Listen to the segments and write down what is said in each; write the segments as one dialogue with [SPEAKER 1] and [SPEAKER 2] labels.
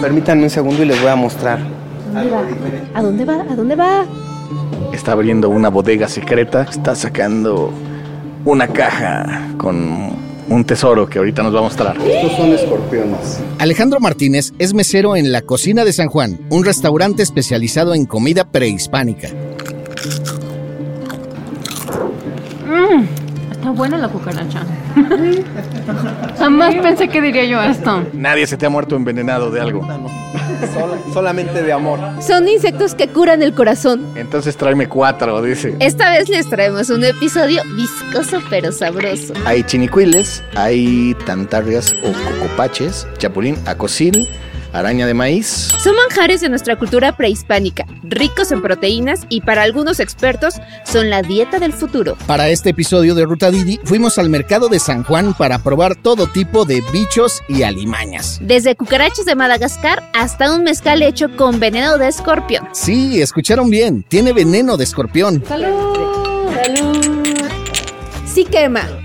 [SPEAKER 1] Permítanme un segundo y les voy a mostrar.
[SPEAKER 2] ¿A dónde va? ¿A dónde va?
[SPEAKER 3] Está abriendo una bodega secreta, está sacando una caja con un tesoro que ahorita nos va a mostrar.
[SPEAKER 1] Estos son escorpiones.
[SPEAKER 4] Alejandro Martínez es mesero en la Cocina de San Juan, un restaurante especializado en comida prehispánica.
[SPEAKER 2] Está buena la cucaracha. Jamás pensé que diría yo esto.
[SPEAKER 3] Nadie se te ha muerto envenenado de algo.
[SPEAKER 1] Sola- solamente de amor.
[SPEAKER 5] Son insectos que curan el corazón.
[SPEAKER 3] Entonces tráeme cuatro, dice.
[SPEAKER 5] Esta vez les traemos un episodio viscoso pero sabroso.
[SPEAKER 3] Hay chinicuiles, hay tantarrias o cocopaches, chapulín, acosil, araña de maíz.
[SPEAKER 5] Son manjares de nuestra cultura prehispánica, ricos en proteínas y para algunos expertos son la dieta del futuro.
[SPEAKER 4] Para este episodio de Ruta Didi fuimos al mercado de San Juan para probar todo tipo de bichos y alimañas.
[SPEAKER 5] Desde cucarachas de Madagascar hasta un mezcal hecho con veneno de escorpión.
[SPEAKER 4] Sí, escucharon bien, tiene veneno de escorpión.
[SPEAKER 2] ¡Salud! ¡Salud!
[SPEAKER 5] Sí quema.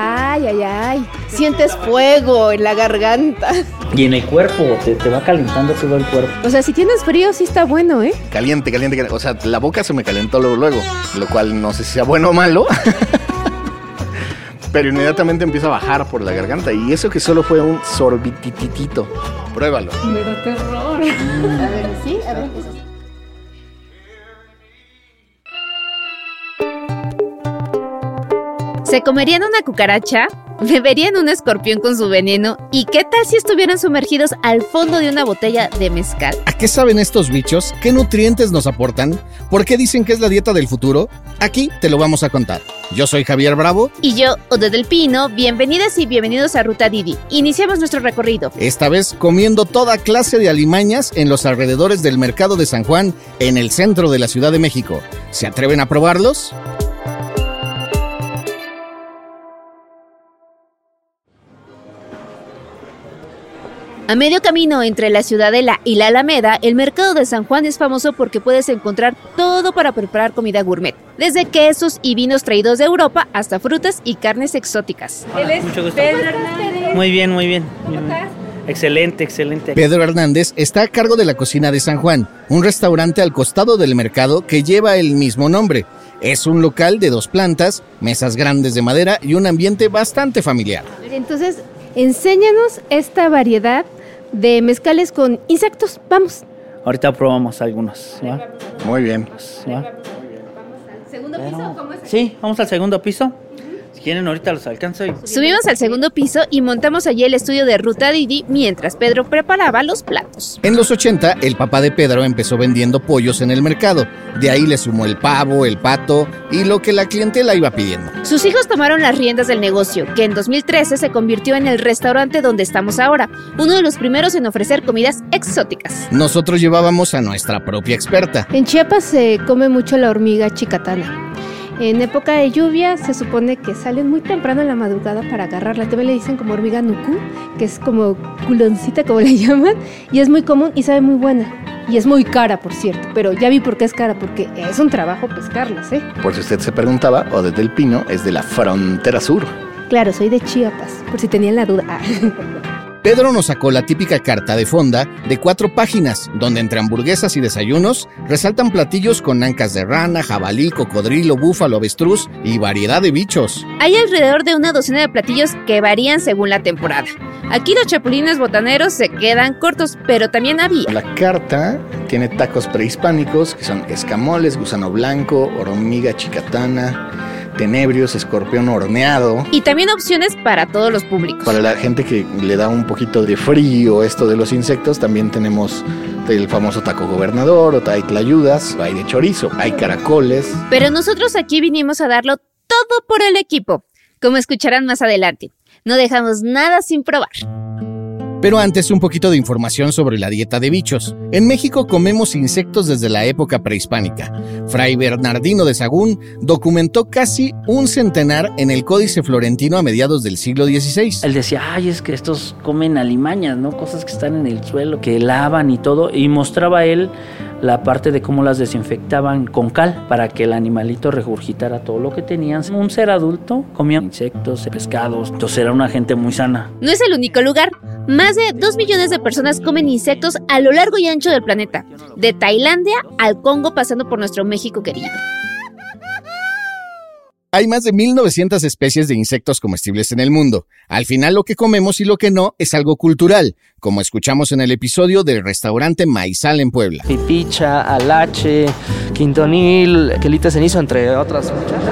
[SPEAKER 5] Ay, ay, ay. Sientes fuego en la garganta.
[SPEAKER 6] Y en el cuerpo, te, te va calentando todo el cuerpo.
[SPEAKER 5] O sea, si tienes frío sí está bueno, ¿eh?
[SPEAKER 3] Caliente, caliente, caliente. O sea, la boca se me calentó luego, luego. Lo cual no sé si sea bueno o malo. Pero inmediatamente empieza a bajar por la garganta. Y eso que solo fue un sorbitititito. Pruébalo.
[SPEAKER 2] Me da terror.
[SPEAKER 5] A ver, sí, a ver. ¿Se comerían una cucaracha? ¿Beberían un escorpión con su veneno? ¿Y qué tal si estuvieran sumergidos al fondo de una botella de mezcal?
[SPEAKER 4] ¿A qué saben estos bichos? ¿Qué nutrientes nos aportan? ¿Por qué dicen que es la dieta del futuro? Aquí te lo vamos a contar. Yo soy Javier Bravo.
[SPEAKER 5] Y yo, Ode del Pino, bienvenidas y bienvenidos a Ruta Didi. Iniciamos nuestro recorrido.
[SPEAKER 4] Esta vez comiendo toda clase de alimañas en los alrededores del mercado de San Juan, en el centro de la Ciudad de México. ¿Se atreven a probarlos?
[SPEAKER 5] A medio camino entre la Ciudadela y la Alameda, el mercado de San Juan es famoso porque puedes encontrar todo para preparar comida gourmet, desde quesos y vinos traídos de Europa hasta frutas y carnes exóticas.
[SPEAKER 6] Mucho gusto. Muy bien, muy bien. muy bien. Excelente, excelente.
[SPEAKER 4] Pedro Hernández está a cargo de la cocina de San Juan, un restaurante al costado del mercado que lleva el mismo nombre. Es un local de dos plantas, mesas grandes de madera y un ambiente bastante familiar.
[SPEAKER 2] Entonces, enséñanos esta variedad de mezcales con insectos. Vamos.
[SPEAKER 6] Ahorita probamos algunos. ¿va?
[SPEAKER 3] Muy bien.
[SPEAKER 6] ¿va?
[SPEAKER 2] ¿Segundo
[SPEAKER 6] Pero- Sí, vamos al segundo piso. Si quieren, ahorita los alcanzo y
[SPEAKER 5] Subimos al segundo piso y montamos allí el estudio de Ruta Didi mientras Pedro preparaba los platos.
[SPEAKER 4] En los 80, el papá de Pedro empezó vendiendo pollos en el mercado. De ahí le sumó el pavo, el pato y lo que la clientela iba pidiendo.
[SPEAKER 5] Sus hijos tomaron las riendas del negocio, que en 2013 se convirtió en el restaurante donde estamos ahora, uno de los primeros en ofrecer comidas exóticas.
[SPEAKER 4] Nosotros llevábamos a nuestra propia experta.
[SPEAKER 2] En Chiapas se come mucho la hormiga chicatana. En época de lluvia se supone que salen muy temprano en la madrugada para agarrarla. También le dicen como hormiga nucú, que es como culoncita como le llaman, y es muy común y sabe muy buena. Y es muy cara, por cierto, pero ya vi por qué es cara, porque es un trabajo pescarlas, ¿eh?
[SPEAKER 3] Por si usted se preguntaba, Odette del Pino es de la frontera sur.
[SPEAKER 2] Claro, soy de Chiapas, por si tenían la duda.
[SPEAKER 4] Pedro nos sacó la típica carta de fonda de cuatro páginas, donde entre hamburguesas y desayunos resaltan platillos con ancas de rana, jabalí, cocodrilo, búfalo, avestruz y variedad de bichos.
[SPEAKER 5] Hay alrededor de una docena de platillos que varían según la temporada. Aquí los chapulines botaneros se quedan cortos, pero también había.
[SPEAKER 3] La carta tiene tacos prehispánicos que son escamoles, gusano blanco, hormiga chicatana, tenebrios, escorpión horneado.
[SPEAKER 5] Y también opciones para todos los públicos.
[SPEAKER 3] Para la gente que le da un poquito de frío esto de los insectos, también tenemos el famoso taco gobernador o hay tlayudas, hay de chorizo, hay caracoles.
[SPEAKER 5] Pero nosotros aquí vinimos a darlo todo por el equipo, como escucharán más adelante. No dejamos nada sin probar.
[SPEAKER 4] Pero antes un poquito de información sobre la dieta de bichos. En México comemos insectos desde la época prehispánica. Fray Bernardino de Sagún documentó casi un centenar en el Códice Florentino a mediados del siglo XVI.
[SPEAKER 6] Él decía, ay, es que estos comen alimañas, ¿no? Cosas que están en el suelo, que lavan y todo. Y mostraba él la parte de cómo las desinfectaban con cal para que el animalito regurgitara todo lo que tenían. Un ser adulto comía insectos, pescados, entonces era una gente muy sana.
[SPEAKER 5] No es el único lugar. Más de 2 millones de personas comen insectos a lo largo y ancho del planeta, de Tailandia al Congo pasando por nuestro México querido.
[SPEAKER 4] Hay más de 1900 especies de insectos comestibles en el mundo. Al final lo que comemos y lo que no es algo cultural, como escuchamos en el episodio del restaurante Maizal en Puebla.
[SPEAKER 7] Pipicha, alache, quintonil, quelite cenizo, entre otras muchas.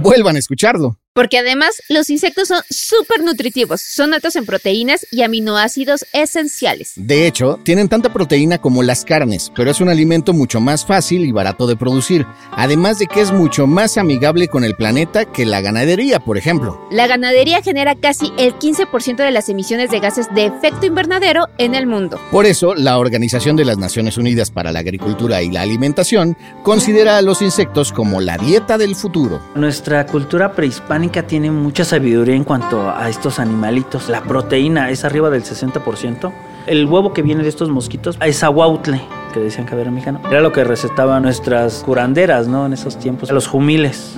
[SPEAKER 4] Vuelvan a escucharlo.
[SPEAKER 5] Porque además los insectos son súper nutritivos, son altos en proteínas y aminoácidos esenciales.
[SPEAKER 4] De hecho, tienen tanta proteína como las carnes, pero es un alimento mucho más fácil y barato de producir, además de que es mucho más amigable con el planeta que la ganadería, por ejemplo.
[SPEAKER 5] La ganadería genera casi el 15% de las emisiones de gases de efecto invernadero en el mundo.
[SPEAKER 4] Por eso, la Organización de las Naciones Unidas para la Agricultura y la Alimentación considera a los insectos como la dieta del futuro.
[SPEAKER 6] Nuestra cultura prehispánica tiene mucha sabiduría en cuanto a estos animalitos. La proteína es arriba del 60%. El huevo que viene de estos mosquitos es aguautle, que decían que era mexicano. Era lo que recetaban nuestras curanderas, ¿no? En esos tiempos. Los jumiles.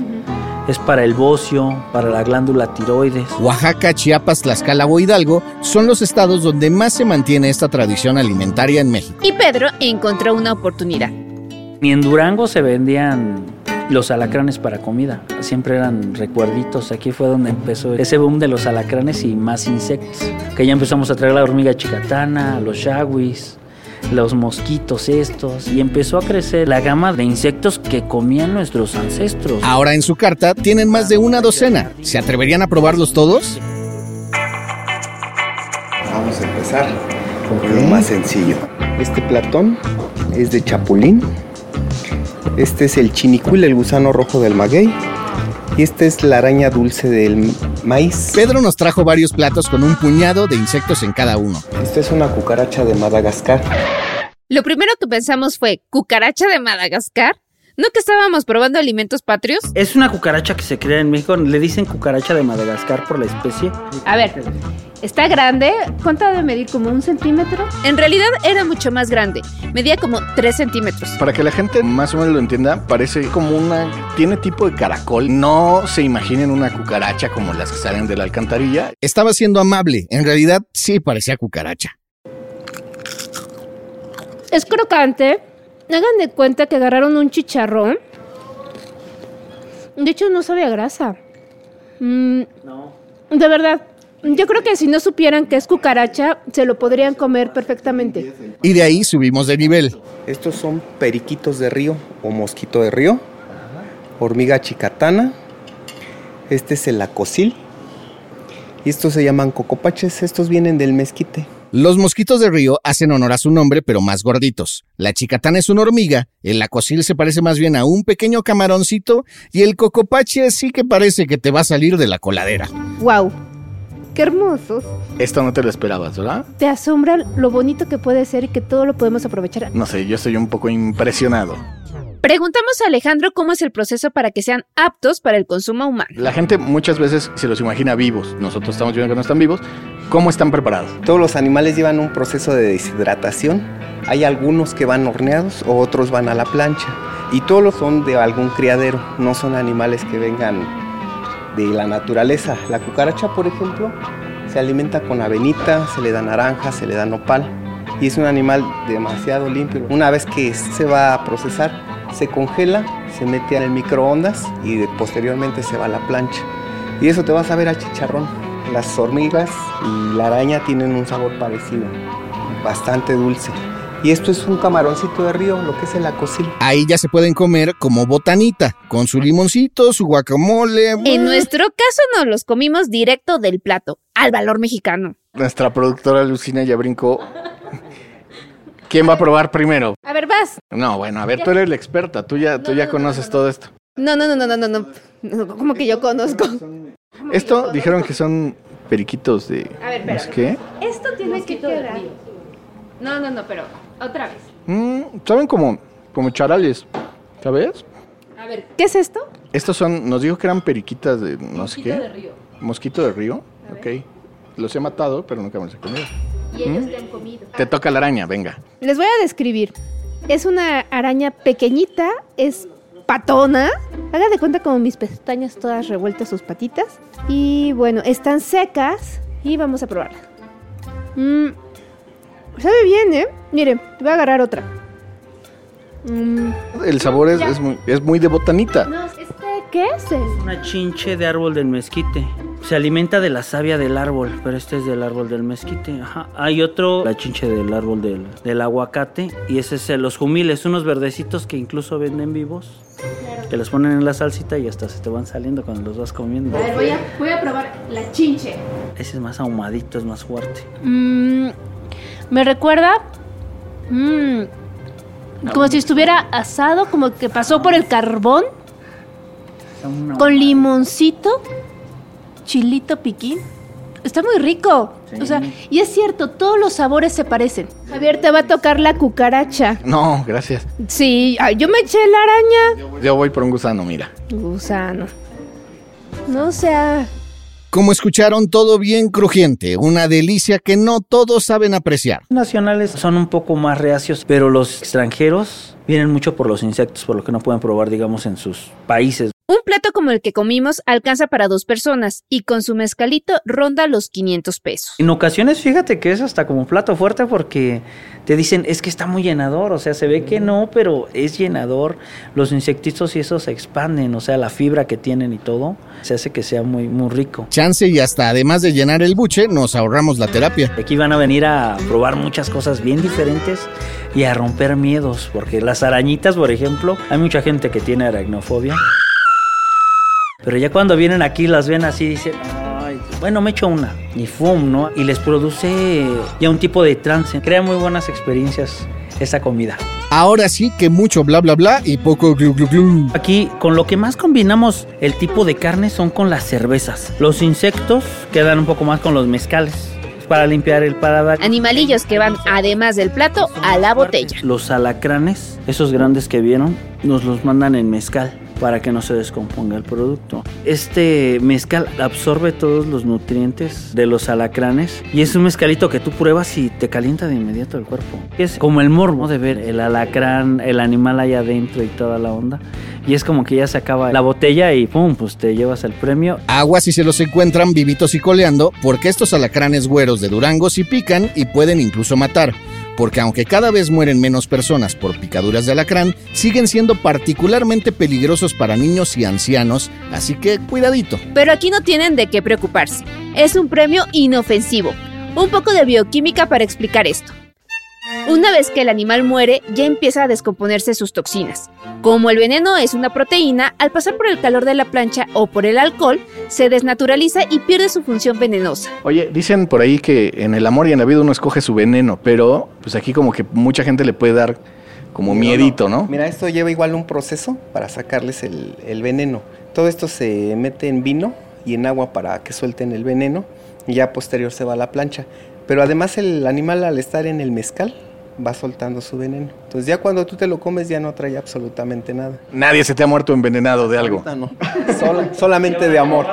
[SPEAKER 6] Es para el bocio, para la glándula tiroides.
[SPEAKER 4] Oaxaca, Chiapas, Tlaxcala o Hidalgo son los estados donde más se mantiene esta tradición alimentaria en México.
[SPEAKER 5] Y Pedro encontró una oportunidad.
[SPEAKER 6] Ni en Durango se vendían los alacranes para comida. Siempre eran recuerditos. Aquí fue donde empezó ese boom de los alacranes y más insectos. Que ya empezamos a traer la hormiga chicatana, los shawis, los mosquitos estos. Y empezó a crecer la gama de insectos que comían nuestros ancestros.
[SPEAKER 4] Ahora en su carta tienen más de una docena. ¿Se atreverían a probarlos todos?
[SPEAKER 1] Vamos a empezar con lo más sencillo. Este platón es de chapulín. Este es el chinicuil, el gusano rojo del maguey. Y esta es la araña dulce del maíz.
[SPEAKER 4] Pedro nos trajo varios platos con un puñado de insectos en cada uno.
[SPEAKER 1] Esta es una cucaracha de Madagascar.
[SPEAKER 5] Lo primero que pensamos fue, ¿cucaracha de Madagascar? ¿No que estábamos probando alimentos patrios?
[SPEAKER 6] Es una cucaracha que se crea en México. Le dicen cucaracha de Madagascar por la especie.
[SPEAKER 2] A ver, está grande. ¿Cuánto debe medir? ¿Como un centímetro?
[SPEAKER 5] En realidad era mucho más grande. Medía como 3 centímetros.
[SPEAKER 3] Para que la gente más o menos lo entienda, parece como una... Tiene tipo de caracol. No se imaginen una cucaracha como las que salen de la alcantarilla.
[SPEAKER 4] Estaba siendo amable. En realidad sí parecía cucaracha.
[SPEAKER 2] Es crocante. Hagan de cuenta que agarraron un chicharrón. De hecho, no sabe a grasa. Mm,
[SPEAKER 6] No.
[SPEAKER 2] de verdad. Yo creo que si no supieran que es cucaracha, se lo podrían comer perfectamente.
[SPEAKER 4] Y de ahí subimos de nivel.
[SPEAKER 1] Estos son periquitos de río o mosquito de río. Hormiga chicatana. Este es el acosil. Y estos se llaman cocopaches. Estos vienen del mezquite.
[SPEAKER 4] Los mosquitos de río hacen honor a su nombre, pero más gorditos. La chicatana es una hormiga, el acosil se parece más bien a un pequeño camaroncito y el cocopache sí que parece que te va a salir de la coladera.
[SPEAKER 2] ¡Wow! ¡Qué hermosos!
[SPEAKER 3] Esto no te lo esperabas, ¿verdad?
[SPEAKER 2] Te asombra lo bonito que puede ser y que todo lo podemos aprovechar.
[SPEAKER 3] No sé, yo estoy un poco impresionado.
[SPEAKER 5] Preguntamos a Alejandro cómo es el proceso para que sean aptos para el consumo humano.
[SPEAKER 3] La gente muchas veces se los imagina vivos. Nosotros estamos viendo que no están vivos. ¿Cómo están preparados?
[SPEAKER 1] Todos los animales llevan un proceso de deshidratación. Hay algunos que van horneados o otros van a la plancha. Y todos los son de algún criadero, no son animales que vengan de la naturaleza. La cucaracha, por ejemplo, se alimenta con avenita, se le da naranja, se le da nopal. Y es un animal demasiado limpio. Una vez que se va a procesar, se congela, se mete en el microondas y posteriormente se va a la plancha. Y eso te va a saber a chicharrón. Las hormigas y la araña tienen un sabor parecido, bastante dulce. Y esto es un camaroncito de río, lo que es el acosil.
[SPEAKER 4] Ahí ya se pueden comer como botanita, con su limoncito, su guacamole.
[SPEAKER 5] En nuestro caso nos los comimos directo del plato, al valor mexicano.
[SPEAKER 3] Nuestra productora Lucina ya brincó. ¿Quién va a probar primero?
[SPEAKER 2] A ver, vas.
[SPEAKER 3] No, bueno, a ver, tú eres la experta. Tú ya, tú ya conoces todo esto.
[SPEAKER 2] No, no, no, no, no, no, no. No, Como que yo conozco.
[SPEAKER 3] Esto dijeron que son periquitos de...
[SPEAKER 2] A ver,
[SPEAKER 3] qué.
[SPEAKER 2] Esto tiene que quedar. No, no, no, pero otra vez.
[SPEAKER 3] Mm, Saben como, como charales, ¿sabes?
[SPEAKER 2] A ver, ¿qué es esto?
[SPEAKER 3] Estos son, nos dijo que eran periquitas de no sé qué. Mosquito de río. Ok. Los he matado, pero nunca me los he comido.
[SPEAKER 2] Y ellos te han comido.
[SPEAKER 3] Te toca la araña, venga.
[SPEAKER 2] Les voy a describir. Es una araña pequeñita, es patona. Haga de cuenta como mis pestañas todas revueltas sus patitas. Y bueno, están secas y vamos a probarla. Mm, sabe bien, ¿eh? Miren, voy a agarrar otra. Mm,
[SPEAKER 3] El sabor es, es muy, es muy de botanita.
[SPEAKER 2] no, ¿este qué es? El-
[SPEAKER 6] Una chinche de árbol del mezquite. Se alimenta de la savia del árbol, pero este es del árbol del mezquite. Ajá. Hay otro, la chinche del árbol del, del aguacate. Y ese es el- los jumiles, unos verdecitos que incluso venden vivos. Que los ponen en la salsita y hasta se te van saliendo cuando los vas comiendo.
[SPEAKER 2] A ver, voy a, voy a probar la chinche.
[SPEAKER 6] Ese es más ahumadito, es más fuerte.
[SPEAKER 2] Mm, me recuerda. mm, como si estuviera asado, como que pasó por el carbón, con limoncito, chilito piquín. Está muy rico.
[SPEAKER 6] Sí.
[SPEAKER 2] O sea, y es cierto, todos los sabores se parecen. Javier, te va a tocar la cucaracha.
[SPEAKER 3] No, gracias.
[SPEAKER 2] Sí, ay, yo me eché la araña.
[SPEAKER 3] Yo voy por un gusano, mira.
[SPEAKER 2] Gusano. No sea.
[SPEAKER 4] Como escucharon, todo bien crujiente, una delicia que no todos saben apreciar.
[SPEAKER 6] nacionales son un poco más reacios, pero los extranjeros vienen mucho por los insectos, por lo que no pueden probar, digamos, en sus países.
[SPEAKER 5] Un plato como el que comimos alcanza para dos personas y con su mezcalito ronda los 500 pesos.
[SPEAKER 6] En ocasiones, fíjate que es hasta como un plato fuerte porque te dicen, es que está muy llenador, o sea, se ve que no, pero es llenador. Los insectitos y eso se expanden, o sea, la fibra que tienen y todo, se hace que sea muy, muy rico.
[SPEAKER 4] Chance y hasta además de llenar el buche, nos ahorramos la terapia.
[SPEAKER 6] Aquí van a venir a probar muchas cosas bien diferentes y a romper miedos, porque las arañitas, por ejemplo, hay mucha gente que tiene aracnofobia. Pero ya cuando vienen aquí las ven así, dicen, "Ay, bueno, me echo una. Y fum, ¿no? Y les produce ya un tipo de trance. Crea muy buenas experiencias esa comida.
[SPEAKER 4] Ahora sí que mucho bla bla bla y poco glu glu glu.
[SPEAKER 6] Aquí con lo que más combinamos el tipo de carne son con las cervezas. Los insectos quedan un poco más con los mezcales para limpiar el paladar.
[SPEAKER 5] Animalillos que van, además del plato, a la botella.
[SPEAKER 6] Los alacranes, esos grandes que vieron, nos los mandan en mezcal para que no se descomponga el producto. Este mezcal absorbe todos los nutrientes de los alacranes y es un mezcalito que tú pruebas y te calienta de inmediato el cuerpo. Es como el morbo de ver el alacrán, el animal allá adentro y toda la onda. Y es como que ya se acaba la botella y pum, pues te llevas el premio.
[SPEAKER 4] Agua si se los encuentran vivitos y coleando, porque estos alacranes güeros de Durango sí pican y pueden incluso matar. Porque aunque cada vez mueren menos personas por picaduras de alacrán, siguen siendo particularmente peligrosos para niños y ancianos, así que cuidadito.
[SPEAKER 5] Pero aquí no tienen de qué preocuparse. Es un premio inofensivo. Un poco de bioquímica para explicar esto. Una vez que el animal muere, ya empieza a descomponerse sus toxinas. Como el veneno es una proteína, al pasar por el calor de la plancha o por el alcohol, se desnaturaliza y pierde su función venenosa.
[SPEAKER 3] Oye, dicen por ahí que en el amor y en la vida uno escoge su veneno, pero pues aquí como que mucha gente le puede dar como miedito, ¿no?
[SPEAKER 1] Mira, esto lleva igual un proceso para sacarles el, el veneno. Todo esto se mete en vino y en agua para que suelten el veneno y ya posterior se va a la plancha. Pero además el animal al estar en el mezcal va soltando su veneno. Entonces ya cuando tú te lo comes ya no trae absolutamente nada.
[SPEAKER 3] Nadie se te ha muerto envenenado de algo.
[SPEAKER 1] No. Sola- solamente de amor.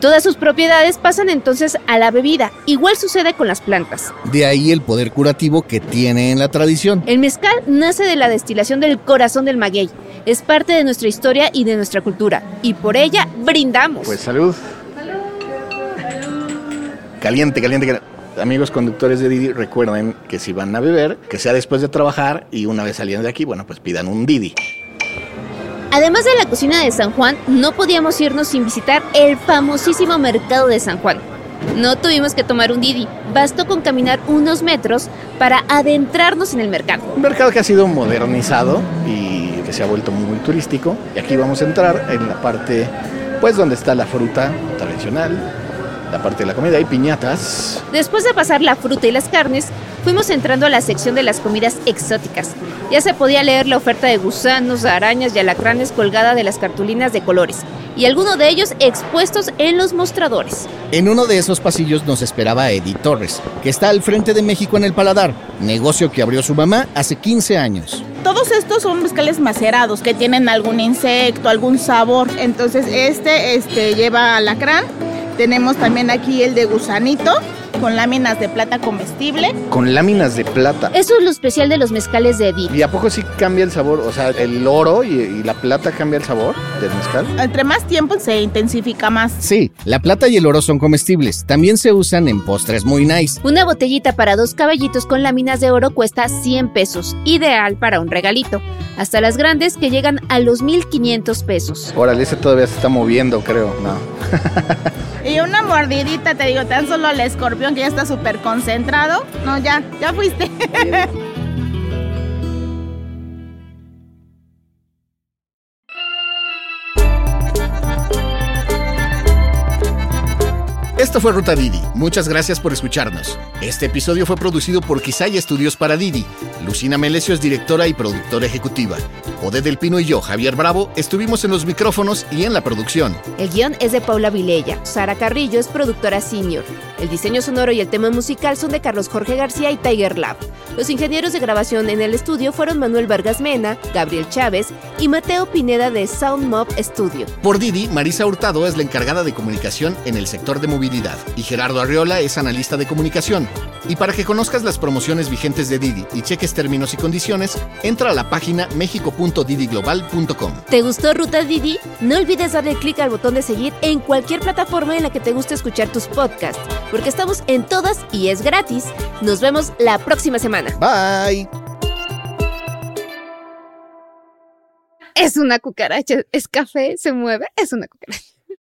[SPEAKER 5] Todas sus propiedades pasan entonces a la bebida. Igual sucede con las plantas.
[SPEAKER 4] De ahí el poder curativo que tiene en la tradición.
[SPEAKER 5] El mezcal nace de la destilación del corazón del maguey. Es parte de nuestra historia y de nuestra cultura. Y por ella brindamos.
[SPEAKER 3] Pues salud. Caliente, caliente, caliente. Amigos conductores de Didi, recuerden que si van a beber, que sea después de trabajar y una vez saliendo de aquí, bueno, pues pidan un Didi.
[SPEAKER 5] Además de la cocina de San Juan, no podíamos irnos sin visitar el famosísimo mercado de San Juan. No tuvimos que tomar un Didi, bastó con caminar unos metros para adentrarnos en el mercado.
[SPEAKER 3] Un mercado que ha sido modernizado y que se ha vuelto muy turístico. Y aquí vamos a entrar en la parte, pues, donde está la fruta tradicional, la parte de la comida y piñatas.
[SPEAKER 5] Después de pasar la fruta y las carnes, fuimos entrando a la sección de las comidas exóticas. Ya se podía leer la oferta de gusanos, arañas y alacranes colgada de las cartulinas de colores, y algunos de ellos expuestos en los mostradores.
[SPEAKER 4] En uno de esos pasillos nos esperaba Eddie Torres, que está al frente de México en el Paladar, negocio que abrió su mamá hace 15 años.
[SPEAKER 8] Todos estos son mezcales macerados que tienen algún insecto, algún sabor. Entonces este, este lleva alacrán. Tenemos también aquí el de gusanito con láminas de plata comestible.
[SPEAKER 3] Con láminas de plata.
[SPEAKER 5] Eso es lo especial de los mezcales de Didi.
[SPEAKER 3] ¿Y a poco sí cambia el sabor? O sea, el oro y, y la plata cambia el sabor del mezcal.
[SPEAKER 8] Entre más tiempo se intensifica más.
[SPEAKER 4] Sí, la plata y el oro son comestibles. También se usan en postres muy nice.
[SPEAKER 5] Una botellita para dos caballitos con láminas de oro cuesta 100 pesos, ideal para un regalito. Hasta las grandes que llegan a los 1500 pesos.
[SPEAKER 3] Órale, ese todavía se está moviendo, creo. No.
[SPEAKER 8] Y una mordidita, te digo, tan solo al escorpión que ya está súper concentrado. No, ya, ya fuiste.
[SPEAKER 4] Esto fue Ruta Didi. Muchas gracias por escucharnos. Este episodio fue producido por Quisaya Estudios para Didi. Lucina Melesio es directora y productora ejecutiva. Ode del Pino y yo, Javier Bravo, estuvimos en los micrófonos y en la producción.
[SPEAKER 5] El guion es de Paula Vilella. Sara Carrillo es productora senior. El diseño sonoro y el tema musical son de Carlos Jorge García y Tiger Lab. Los ingenieros de grabación en el estudio fueron Manuel Vargas Mena, Gabriel Chávez y Mateo Pineda de Sound Mob Studio.
[SPEAKER 4] Por Didi, Marisa Hurtado es la encargada de comunicación en el sector de movilidad y Gerardo Arriola es analista de comunicación. Y para que conozcas las promociones vigentes de Didi y cheques términos y condiciones, entra a la página mexico.didiglobal.com.
[SPEAKER 5] ¿Te gustó Ruta Didi? No olvides darle clic al botón de seguir en cualquier plataforma en la que te guste escuchar tus podcasts, porque estamos en todas y es gratis. Nos vemos la próxima semana.
[SPEAKER 4] Bye.
[SPEAKER 2] Es una cucaracha, es café, se mueve, es una cucaracha.